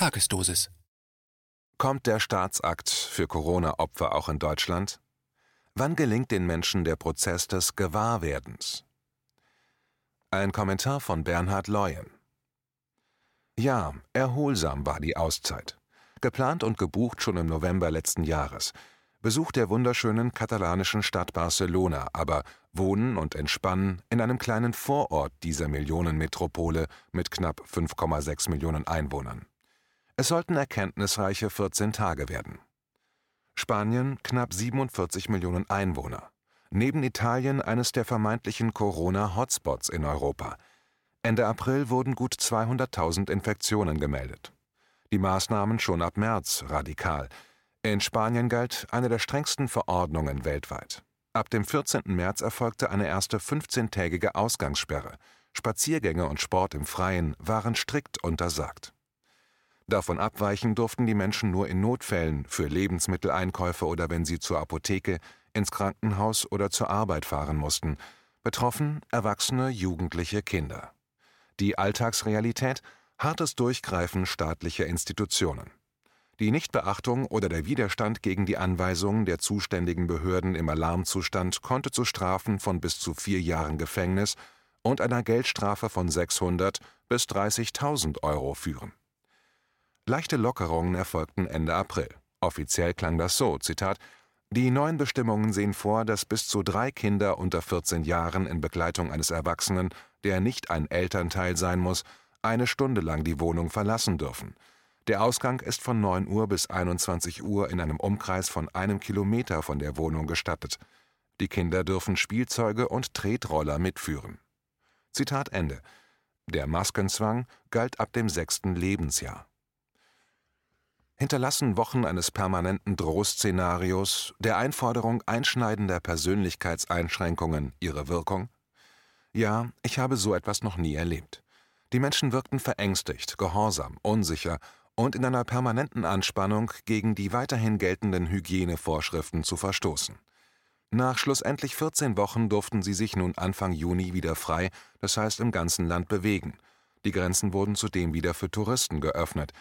Tagesdosis. Kommt der Staatsakt für Corona-Opfer auch in Deutschland? Wann gelingt den Menschen der Prozess des Gewahrwerdens? Ein Kommentar von Bernhard Leuen. Ja, erholsam war die Auszeit. Geplant und gebucht schon im November letzten Jahres. Besuch der wunderschönen katalanischen Stadt Barcelona, aber Wohnen und Entspannen in einem kleinen Vorort dieser Millionenmetropole mit knapp 5,6 Millionen Einwohnern. Es sollten erkenntnisreiche 14 Tage werden. Spanien knapp 47 Millionen Einwohner. Neben Italien eines der vermeintlichen Corona-Hotspots in Europa. Ende April wurden gut 200.000 Infektionen gemeldet. Die Maßnahmen schon ab März radikal. In Spanien galt eine der strengsten Verordnungen weltweit. Ab dem 14. März erfolgte eine erste 15-tägige Ausgangssperre. Spaziergänge und Sport im Freien waren strikt untersagt. Davon abweichen durften die Menschen nur in Notfällen für Lebensmitteleinkäufe oder wenn sie zur Apotheke, ins Krankenhaus oder zur Arbeit fahren mussten. Betroffen Erwachsene, Jugendliche, Kinder. Die Alltagsrealität hartes Durchgreifen staatlicher Institutionen. Die Nichtbeachtung oder der Widerstand gegen die Anweisungen der zuständigen Behörden im Alarmzustand konnte zu Strafen von bis zu vier Jahren Gefängnis und einer Geldstrafe von 600 bis 30.000 Euro führen. Leichte Lockerungen erfolgten Ende April. Offiziell klang das so, Zitat, die neuen Bestimmungen sehen vor, dass bis zu drei Kinder unter 14 Jahren in Begleitung eines Erwachsenen, der nicht ein Elternteil sein muss, eine Stunde lang die Wohnung verlassen dürfen – der Ausgang ist von 9 Uhr bis 21 Uhr in einem Umkreis von einem Kilometer von der Wohnung gestattet. Die Kinder dürfen Spielzeuge und Tretroller mitführen. Zitat Ende. Der Maskenzwang galt ab dem sechsten Lebensjahr. Hinterlassen Wochen eines permanenten Drohszenarios, der Einforderung einschneidender Persönlichkeitseinschränkungen ihre Wirkung? Ja, ich habe so etwas noch nie erlebt. Die Menschen wirkten verängstigt, gehorsam, unsicher und in einer permanenten Anspannung, gegen die weiterhin geltenden Hygienevorschriften zu verstoßen. Nach schlussendlich 14 Wochen durften sie sich nun Anfang Juni wieder frei, das heißt im ganzen Land bewegen. Die Grenzen wurden zudem wieder für Touristen geöffnet.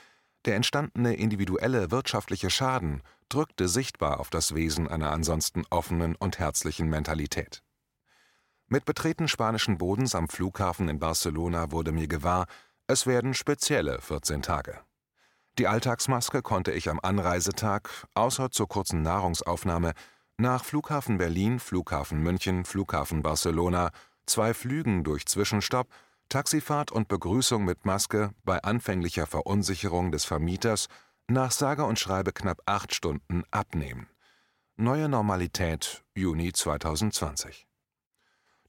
Der entstandene individuelle wirtschaftliche Schaden drückte sichtbar auf das Wesen einer ansonsten offenen und herzlichen Mentalität. Mit Betreten spanischen Bodens am Flughafen in Barcelona wurde mir gewahr, es werden spezielle 14 Tage. Die Alltagsmaske konnte ich am Anreisetag, außer zur kurzen Nahrungsaufnahme, nach Flughafen Berlin, Flughafen München, Flughafen Barcelona, zwei Flügen durch Zwischenstopp, Taxifahrt und Begrüßung mit Maske bei anfänglicher Verunsicherung des Vermieters nach sage und schreibe knapp acht Stunden abnehmen. Neue Normalität Juni 2020.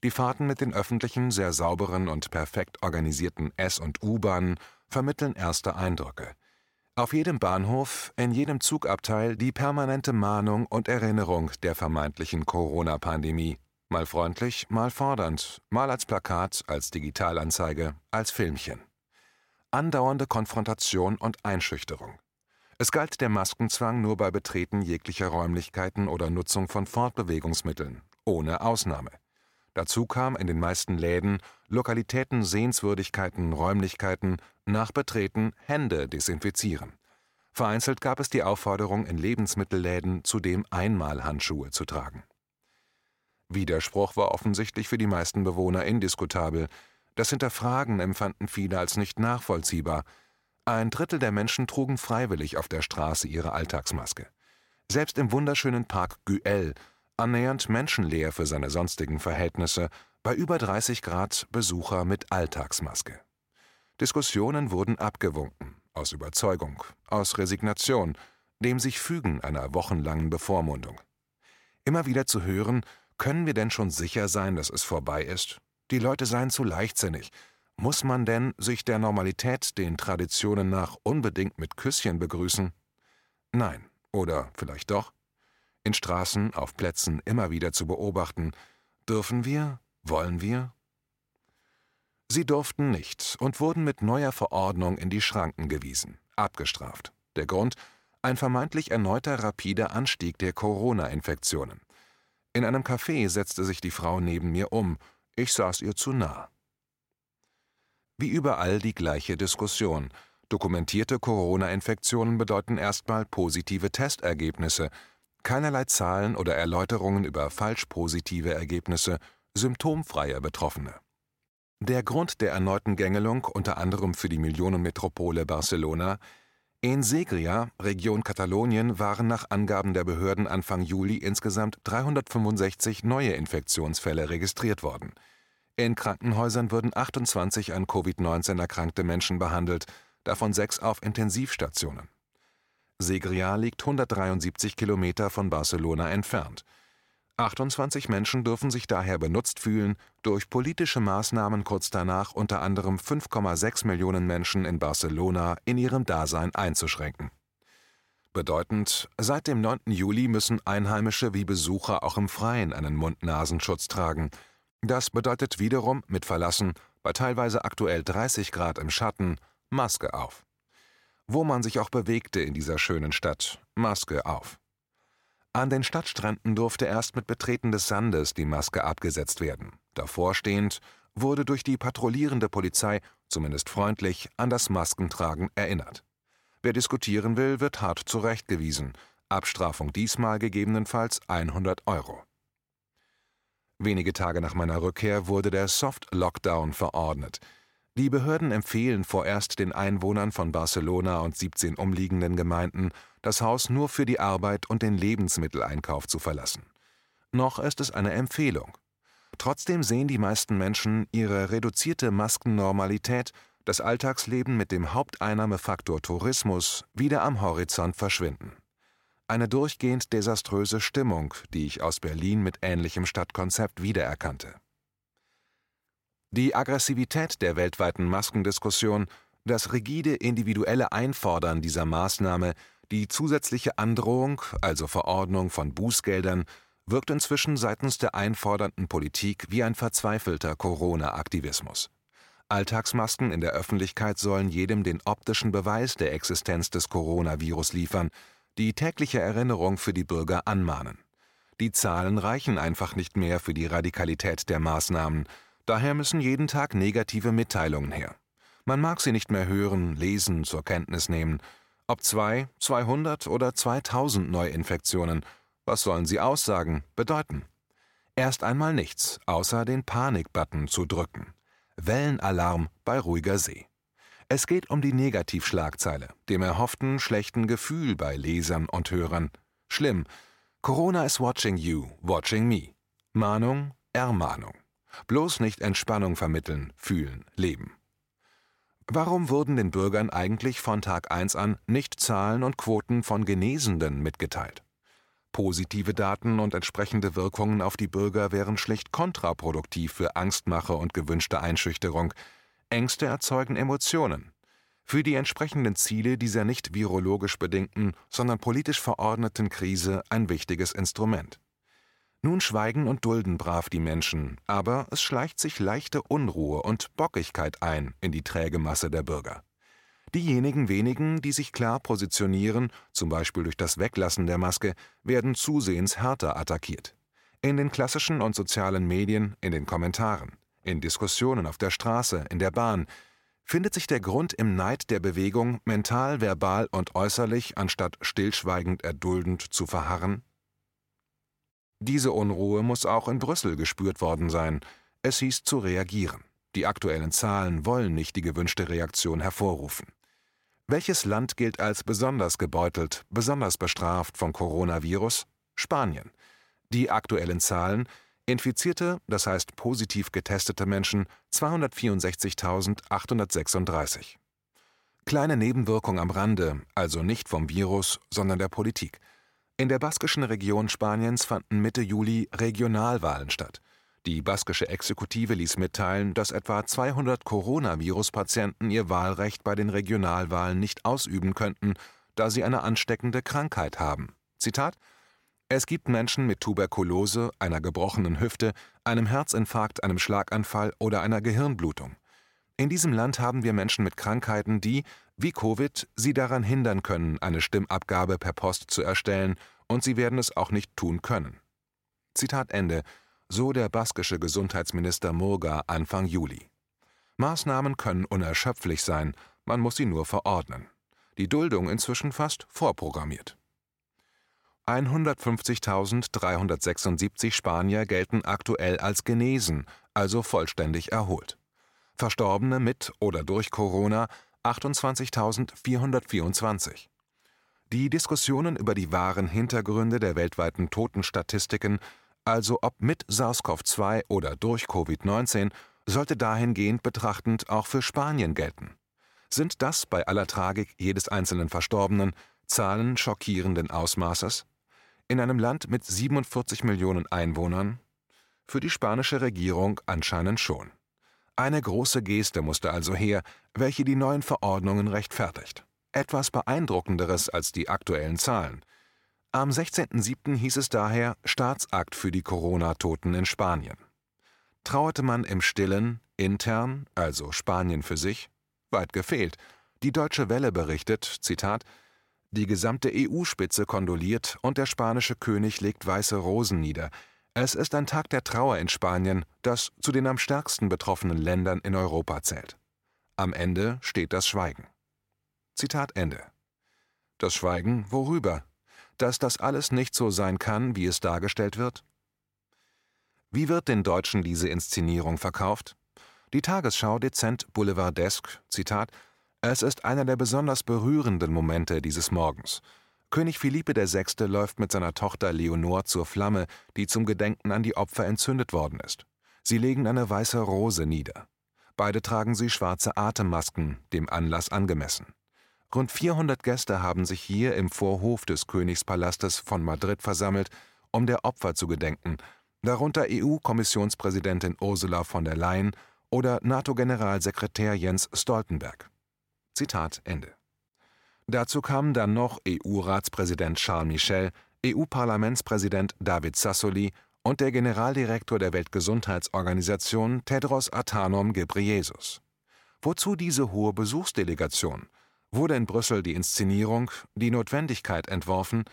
Die Fahrten mit den öffentlichen, sehr sauberen und perfekt organisierten S- und U-Bahnen vermitteln erste Eindrücke. Auf jedem Bahnhof, in jedem Zugabteil die permanente Mahnung und Erinnerung der vermeintlichen Corona-Pandemie. Mal freundlich, mal fordernd, mal als Plakat, als Digitalanzeige, als Filmchen. Andauernde Konfrontation und Einschüchterung. Es galt der Maskenzwang nur bei Betreten jeglicher Räumlichkeiten oder Nutzung von Fortbewegungsmitteln, ohne Ausnahme. Dazu kam in den meisten Läden, Lokalitäten, Sehenswürdigkeiten, Räumlichkeiten nach Betreten Hände desinfizieren. Vereinzelt gab es die Aufforderung in Lebensmittelläden zudem Einmalhandschuhe zu tragen. Widerspruch war offensichtlich für die meisten Bewohner indiskutabel. Das Hinterfragen empfanden viele als nicht nachvollziehbar. Ein Drittel der Menschen trugen freiwillig auf der Straße ihre Alltagsmaske. Selbst im wunderschönen Park Güell annähernd menschenleer für seine sonstigen Verhältnisse, bei über 30 Grad Besucher mit Alltagsmaske. Diskussionen wurden abgewunken, aus Überzeugung, aus Resignation, dem sich Fügen einer wochenlangen Bevormundung. Immer wieder zu hören, können wir denn schon sicher sein, dass es vorbei ist? Die Leute seien zu leichtsinnig. Muss man denn sich der Normalität, den Traditionen nach, unbedingt mit Küsschen begrüßen? Nein, oder vielleicht doch? in Straßen, auf Plätzen immer wieder zu beobachten. Dürfen wir? Wollen wir? Sie durften nicht und wurden mit neuer Verordnung in die Schranken gewiesen, abgestraft. Der Grund? Ein vermeintlich erneuter rapider Anstieg der Corona-Infektionen. In einem Café setzte sich die Frau neben mir um. Ich saß ihr zu nah. Wie überall die gleiche Diskussion. Dokumentierte Corona-Infektionen bedeuten erstmal positive Testergebnisse, keinerlei Zahlen oder Erläuterungen über falsch positive Ergebnisse, symptomfreie Betroffene. Der Grund der erneuten Gängelung unter anderem für die Millionenmetropole Barcelona in Segria, Region Katalonien, waren nach Angaben der Behörden Anfang Juli insgesamt 365 neue Infektionsfälle registriert worden. In Krankenhäusern würden 28 an Covid-19 erkrankte Menschen behandelt, davon sechs auf Intensivstationen. Segria liegt 173 Kilometer von Barcelona entfernt. 28 Menschen dürfen sich daher benutzt fühlen, durch politische Maßnahmen kurz danach unter anderem 5,6 Millionen Menschen in Barcelona in ihrem Dasein einzuschränken. Bedeutend, seit dem 9. Juli müssen Einheimische wie Besucher auch im Freien einen Mund-Nasenschutz tragen. Das bedeutet wiederum mit Verlassen, bei teilweise aktuell 30 Grad im Schatten, Maske auf. Wo man sich auch bewegte in dieser schönen Stadt, Maske auf. An den Stadtstränden durfte erst mit Betreten des Sandes die Maske abgesetzt werden. Davor stehend wurde durch die patrouillierende Polizei, zumindest freundlich, an das Maskentragen erinnert. Wer diskutieren will, wird hart zurechtgewiesen. Abstrafung diesmal gegebenenfalls 100 Euro. Wenige Tage nach meiner Rückkehr wurde der Soft Lockdown verordnet. Die Behörden empfehlen vorerst den Einwohnern von Barcelona und 17 umliegenden Gemeinden, das Haus nur für die Arbeit und den Lebensmitteleinkauf zu verlassen. Noch ist es eine Empfehlung. Trotzdem sehen die meisten Menschen ihre reduzierte Maskennormalität, das Alltagsleben mit dem Haupteinnahmefaktor Tourismus, wieder am Horizont verschwinden. Eine durchgehend desaströse Stimmung, die ich aus Berlin mit ähnlichem Stadtkonzept wiedererkannte. Die Aggressivität der weltweiten Maskendiskussion, das rigide individuelle Einfordern dieser Maßnahme, die zusätzliche Androhung, also Verordnung von Bußgeldern, wirkt inzwischen seitens der einfordernden Politik wie ein verzweifelter Corona-Aktivismus. Alltagsmasken in der Öffentlichkeit sollen jedem den optischen Beweis der Existenz des Coronavirus liefern, die tägliche Erinnerung für die Bürger anmahnen. Die Zahlen reichen einfach nicht mehr für die Radikalität der Maßnahmen, Daher müssen jeden Tag negative Mitteilungen her. Man mag sie nicht mehr hören, lesen, zur Kenntnis nehmen. Ob zwei, 200 oder 2000 Neuinfektionen, was sollen sie aussagen, bedeuten? Erst einmal nichts, außer den Panikbutton zu drücken. Wellenalarm bei ruhiger See. Es geht um die Negativschlagzeile, dem erhofften schlechten Gefühl bei Lesern und Hörern. Schlimm. Corona is watching you, watching me. Mahnung, Ermahnung. Bloß nicht Entspannung vermitteln, fühlen, leben. Warum wurden den Bürgern eigentlich von Tag 1 an nicht Zahlen und Quoten von Genesenden mitgeteilt? Positive Daten und entsprechende Wirkungen auf die Bürger wären schlicht kontraproduktiv für Angstmache und gewünschte Einschüchterung. Ängste erzeugen Emotionen. Für die entsprechenden Ziele dieser nicht virologisch bedingten, sondern politisch verordneten Krise ein wichtiges Instrument. Nun schweigen und dulden brav die Menschen, aber es schleicht sich leichte Unruhe und Bockigkeit ein in die träge Masse der Bürger. Diejenigen wenigen, die sich klar positionieren, zum Beispiel durch das Weglassen der Maske, werden zusehends härter attackiert. In den klassischen und sozialen Medien, in den Kommentaren, in Diskussionen auf der Straße, in der Bahn, findet sich der Grund im Neid der Bewegung, mental, verbal und äußerlich, anstatt stillschweigend erduldend zu verharren? Diese Unruhe muss auch in Brüssel gespürt worden sein. Es hieß zu reagieren. Die aktuellen Zahlen wollen nicht die gewünschte Reaktion hervorrufen. Welches Land gilt als besonders gebeutelt, besonders bestraft vom Coronavirus? Spanien. Die aktuellen Zahlen Infizierte, das heißt positiv getestete Menschen 264.836. Kleine Nebenwirkung am Rande, also nicht vom Virus, sondern der Politik. In der baskischen Region Spaniens fanden Mitte Juli Regionalwahlen statt. Die baskische Exekutive ließ mitteilen, dass etwa 200 Coronavirus-Patienten ihr Wahlrecht bei den Regionalwahlen nicht ausüben könnten, da sie eine ansteckende Krankheit haben. Zitat Es gibt Menschen mit Tuberkulose, einer gebrochenen Hüfte, einem Herzinfarkt, einem Schlaganfall oder einer Gehirnblutung. In diesem Land haben wir Menschen mit Krankheiten, die, wie Covid, sie daran hindern können, eine Stimmabgabe per Post zu erstellen, und sie werden es auch nicht tun können. Zitat Ende, so der baskische Gesundheitsminister Murga Anfang Juli. Maßnahmen können unerschöpflich sein, man muss sie nur verordnen. Die Duldung inzwischen fast vorprogrammiert. 150.376 Spanier gelten aktuell als genesen, also vollständig erholt. Verstorbene mit oder durch Corona 28.424. Die Diskussionen über die wahren Hintergründe der weltweiten Totenstatistiken, also ob mit SARS-CoV-2 oder durch Covid-19, sollte dahingehend betrachtend auch für Spanien gelten. Sind das bei aller Tragik jedes einzelnen Verstorbenen Zahlen schockierenden Ausmaßes? In einem Land mit 47 Millionen Einwohnern? Für die spanische Regierung anscheinend schon. Eine große Geste musste also her, welche die neuen Verordnungen rechtfertigt. Etwas beeindruckenderes als die aktuellen Zahlen. Am 16.07. hieß es daher Staatsakt für die Corona-Toten in Spanien. Trauerte man im Stillen, intern, also Spanien für sich? Weit gefehlt. Die Deutsche Welle berichtet, Zitat, die gesamte EU-Spitze kondoliert und der spanische König legt weiße Rosen nieder. Es ist ein Tag der Trauer in Spanien, das zu den am stärksten betroffenen Ländern in Europa zählt. Am Ende steht das Schweigen. Zitat Ende. Das Schweigen worüber? Dass das alles nicht so sein kann, wie es dargestellt wird? Wie wird den Deutschen diese Inszenierung verkauft? Die Tagesschau dezent boulevardesk, Zitat, es ist einer der besonders berührenden Momente dieses Morgens. König Philippe VI. läuft mit seiner Tochter Leonor zur Flamme, die zum Gedenken an die Opfer entzündet worden ist. Sie legen eine weiße Rose nieder. Beide tragen sie schwarze Atemmasken, dem Anlass angemessen. Rund 400 Gäste haben sich hier im Vorhof des Königspalastes von Madrid versammelt, um der Opfer zu gedenken, darunter EU-Kommissionspräsidentin Ursula von der Leyen oder NATO-Generalsekretär Jens Stoltenberg. Zitat Ende. Dazu kamen dann noch EU-Ratspräsident Charles Michel, EU-Parlamentspräsident David Sassoli und der Generaldirektor der Weltgesundheitsorganisation Tedros Adhanom Ghebreyesus. Wozu diese hohe Besuchsdelegation? Wurde in Brüssel die Inszenierung, die Notwendigkeit entworfen?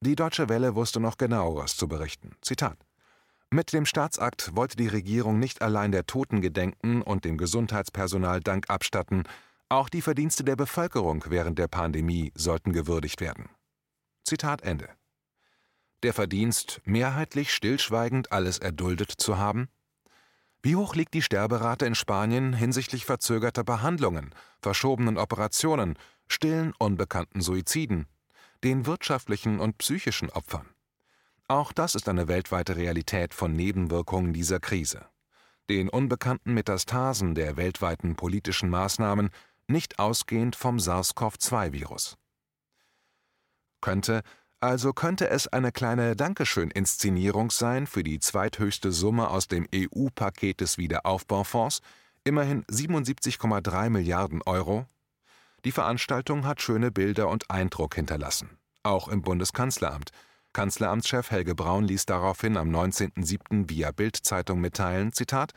Die Deutsche Welle wusste noch genaueres zu berichten. Zitat mit dem Staatsakt wollte die Regierung nicht allein der Toten gedenken und dem Gesundheitspersonal Dank abstatten, auch die Verdienste der Bevölkerung während der Pandemie sollten gewürdigt werden. Zitat Ende. Der Verdienst, mehrheitlich stillschweigend alles erduldet zu haben? Wie hoch liegt die Sterberate in Spanien hinsichtlich verzögerter Behandlungen, verschobenen Operationen, stillen unbekannten Suiziden, den wirtschaftlichen und psychischen Opfern? Auch das ist eine weltweite Realität von Nebenwirkungen dieser Krise. Den unbekannten Metastasen der weltweiten politischen Maßnahmen, nicht ausgehend vom SARS-CoV-2-Virus. Könnte, also könnte es eine kleine Dankeschön-Inszenierung sein für die zweithöchste Summe aus dem EU-Paket des Wiederaufbaufonds, immerhin 77,3 Milliarden Euro? Die Veranstaltung hat schöne Bilder und Eindruck hinterlassen, auch im Bundeskanzleramt – Kanzleramtschef Helge Braun ließ daraufhin am 19.07. via Bild-Zeitung mitteilen: Zitat,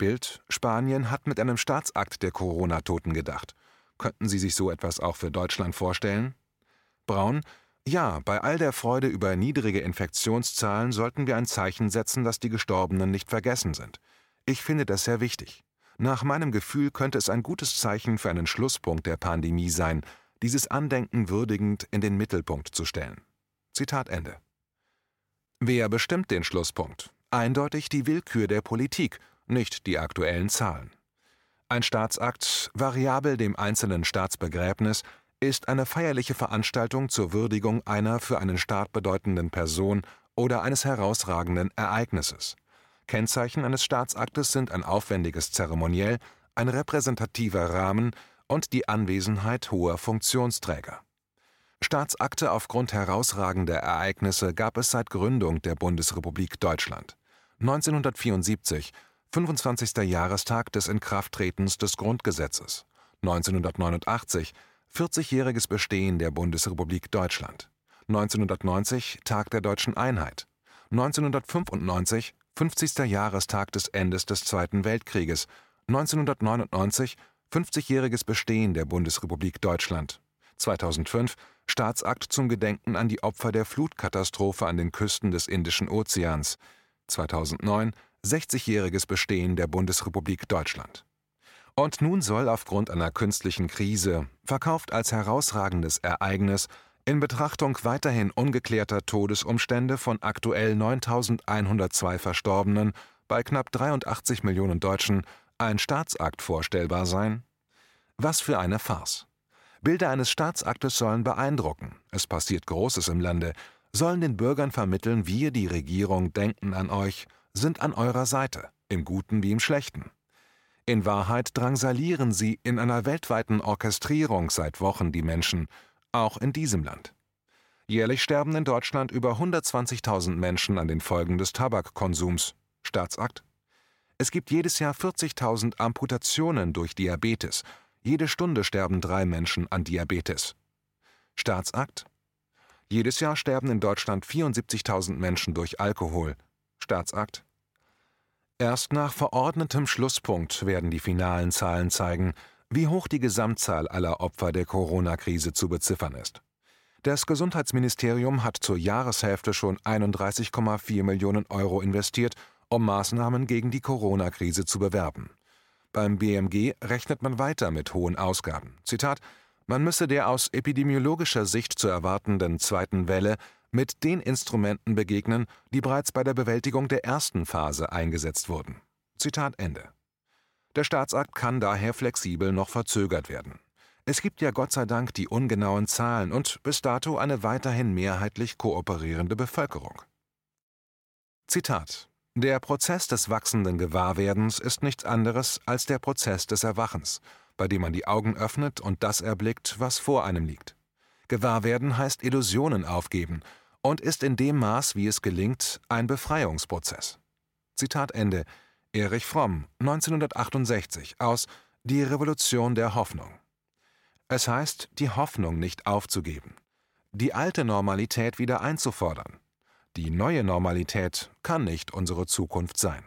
Bild: Spanien hat mit einem Staatsakt der Corona-Toten gedacht. Könnten Sie sich so etwas auch für Deutschland vorstellen? Braun: Ja, bei all der Freude über niedrige Infektionszahlen sollten wir ein Zeichen setzen, dass die Gestorbenen nicht vergessen sind. Ich finde das sehr wichtig. Nach meinem Gefühl könnte es ein gutes Zeichen für einen Schlusspunkt der Pandemie sein, dieses Andenken würdigend in den Mittelpunkt zu stellen. Zitat Ende. Wer bestimmt den Schlusspunkt? Eindeutig die Willkür der Politik, nicht die aktuellen Zahlen. Ein Staatsakt, variabel dem einzelnen Staatsbegräbnis, ist eine feierliche Veranstaltung zur Würdigung einer für einen Staat bedeutenden Person oder eines herausragenden Ereignisses. Kennzeichen eines Staatsaktes sind ein aufwendiges Zeremoniell, ein repräsentativer Rahmen und die Anwesenheit hoher Funktionsträger. Staatsakte aufgrund herausragender Ereignisse gab es seit Gründung der Bundesrepublik Deutschland. 1974, 25. Jahrestag des Inkrafttretens des Grundgesetzes. 1989, 40-jähriges Bestehen der Bundesrepublik Deutschland. 1990, Tag der deutschen Einheit. 1995, 50. Jahrestag des Endes des Zweiten Weltkrieges. 1999, 50-jähriges Bestehen der Bundesrepublik Deutschland. 2005 Staatsakt zum Gedenken an die Opfer der Flutkatastrophe an den Küsten des Indischen Ozeans. 2009 60-jähriges Bestehen der Bundesrepublik Deutschland. Und nun soll aufgrund einer künstlichen Krise, verkauft als herausragendes Ereignis, in Betrachtung weiterhin ungeklärter Todesumstände von aktuell 9102 Verstorbenen bei knapp 83 Millionen Deutschen ein Staatsakt vorstellbar sein? Was für eine Farce. Bilder eines Staatsaktes sollen beeindrucken, es passiert Großes im Lande, sollen den Bürgern vermitteln, wir, die Regierung, denken an euch, sind an eurer Seite, im Guten wie im Schlechten. In Wahrheit drangsalieren sie in einer weltweiten Orchestrierung seit Wochen die Menschen, auch in diesem Land. Jährlich sterben in Deutschland über 120.000 Menschen an den Folgen des Tabakkonsums. Staatsakt. Es gibt jedes Jahr 40.000 Amputationen durch Diabetes. Jede Stunde sterben drei Menschen an Diabetes. Staatsakt. Jedes Jahr sterben in Deutschland 74.000 Menschen durch Alkohol. Staatsakt. Erst nach verordnetem Schlusspunkt werden die finalen Zahlen zeigen, wie hoch die Gesamtzahl aller Opfer der Corona-Krise zu beziffern ist. Das Gesundheitsministerium hat zur Jahreshälfte schon 31,4 Millionen Euro investiert, um Maßnahmen gegen die Corona-Krise zu bewerben. Beim BMG rechnet man weiter mit hohen Ausgaben. Zitat: Man müsse der aus epidemiologischer Sicht zu erwartenden zweiten Welle mit den Instrumenten begegnen, die bereits bei der Bewältigung der ersten Phase eingesetzt wurden. Zitat Ende. Der Staatsakt kann daher flexibel noch verzögert werden. Es gibt ja Gott sei Dank die ungenauen Zahlen und bis dato eine weiterhin mehrheitlich kooperierende Bevölkerung. Zitat Der Prozess des wachsenden Gewahrwerdens ist nichts anderes als der Prozess des Erwachens, bei dem man die Augen öffnet und das erblickt, was vor einem liegt. Gewahrwerden heißt Illusionen aufgeben und ist in dem Maß, wie es gelingt, ein Befreiungsprozess. Zitat Ende Erich Fromm, 1968, aus Die Revolution der Hoffnung. Es heißt, die Hoffnung nicht aufzugeben, die alte Normalität wieder einzufordern. Die neue Normalität kann nicht unsere Zukunft sein.